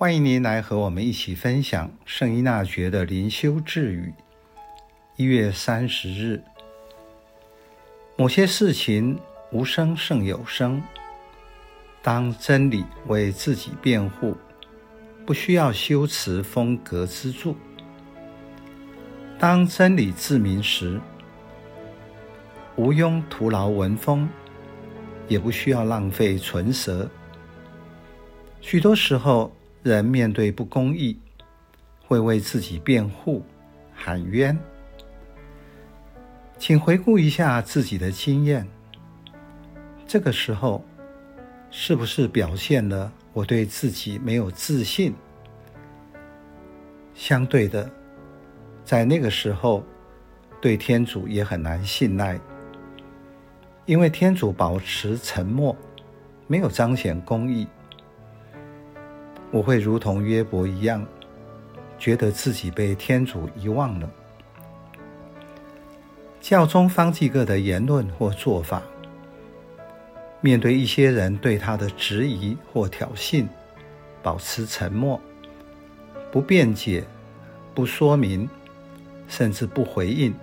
欢迎您来和我们一起分享圣依纳爵的灵修智语。一月三十日，某些事情无声胜有声。当真理为自己辩护，不需要修辞风格资助；当真理自明时，无庸徒劳文风，也不需要浪费唇舌。许多时候，人面对不公义，会为自己辩护、喊冤。请回顾一下自己的经验，这个时候是不是表现了我对自己没有自信？相对的，在那个时候，对天主也很难信赖，因为天主保持沉默，没有彰显公义。我会如同约伯一样，觉得自己被天主遗忘了。教宗方济各的言论或做法，面对一些人对他的质疑或挑衅，保持沉默，不辩解，不说明，甚至不回应，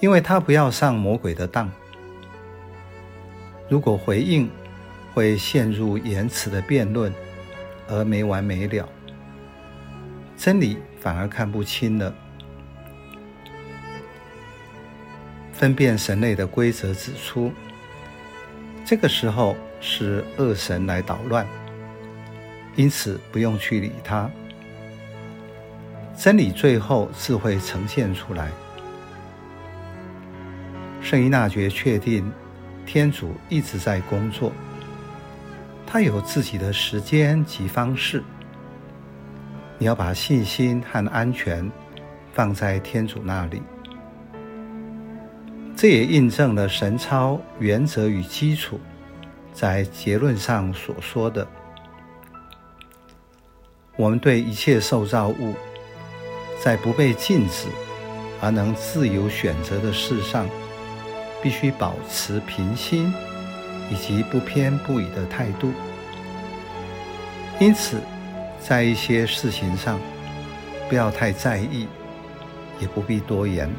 因为他不要上魔鬼的当。如果回应，会陷入言辞的辩论，而没完没了，真理反而看不清了。分辨神类的规则指出，这个时候是恶神来捣乱，因此不用去理他。真理最后自会呈现出来。圣依纳爵确定，天主一直在工作。他有自己的时间及方式，你要把信心和安全放在天主那里。这也印证了神操原则与基础在结论上所说的：我们对一切受造物，在不被禁止而能自由选择的事上，必须保持平心。以及不偏不倚的态度，因此，在一些事情上，不要太在意，也不必多言。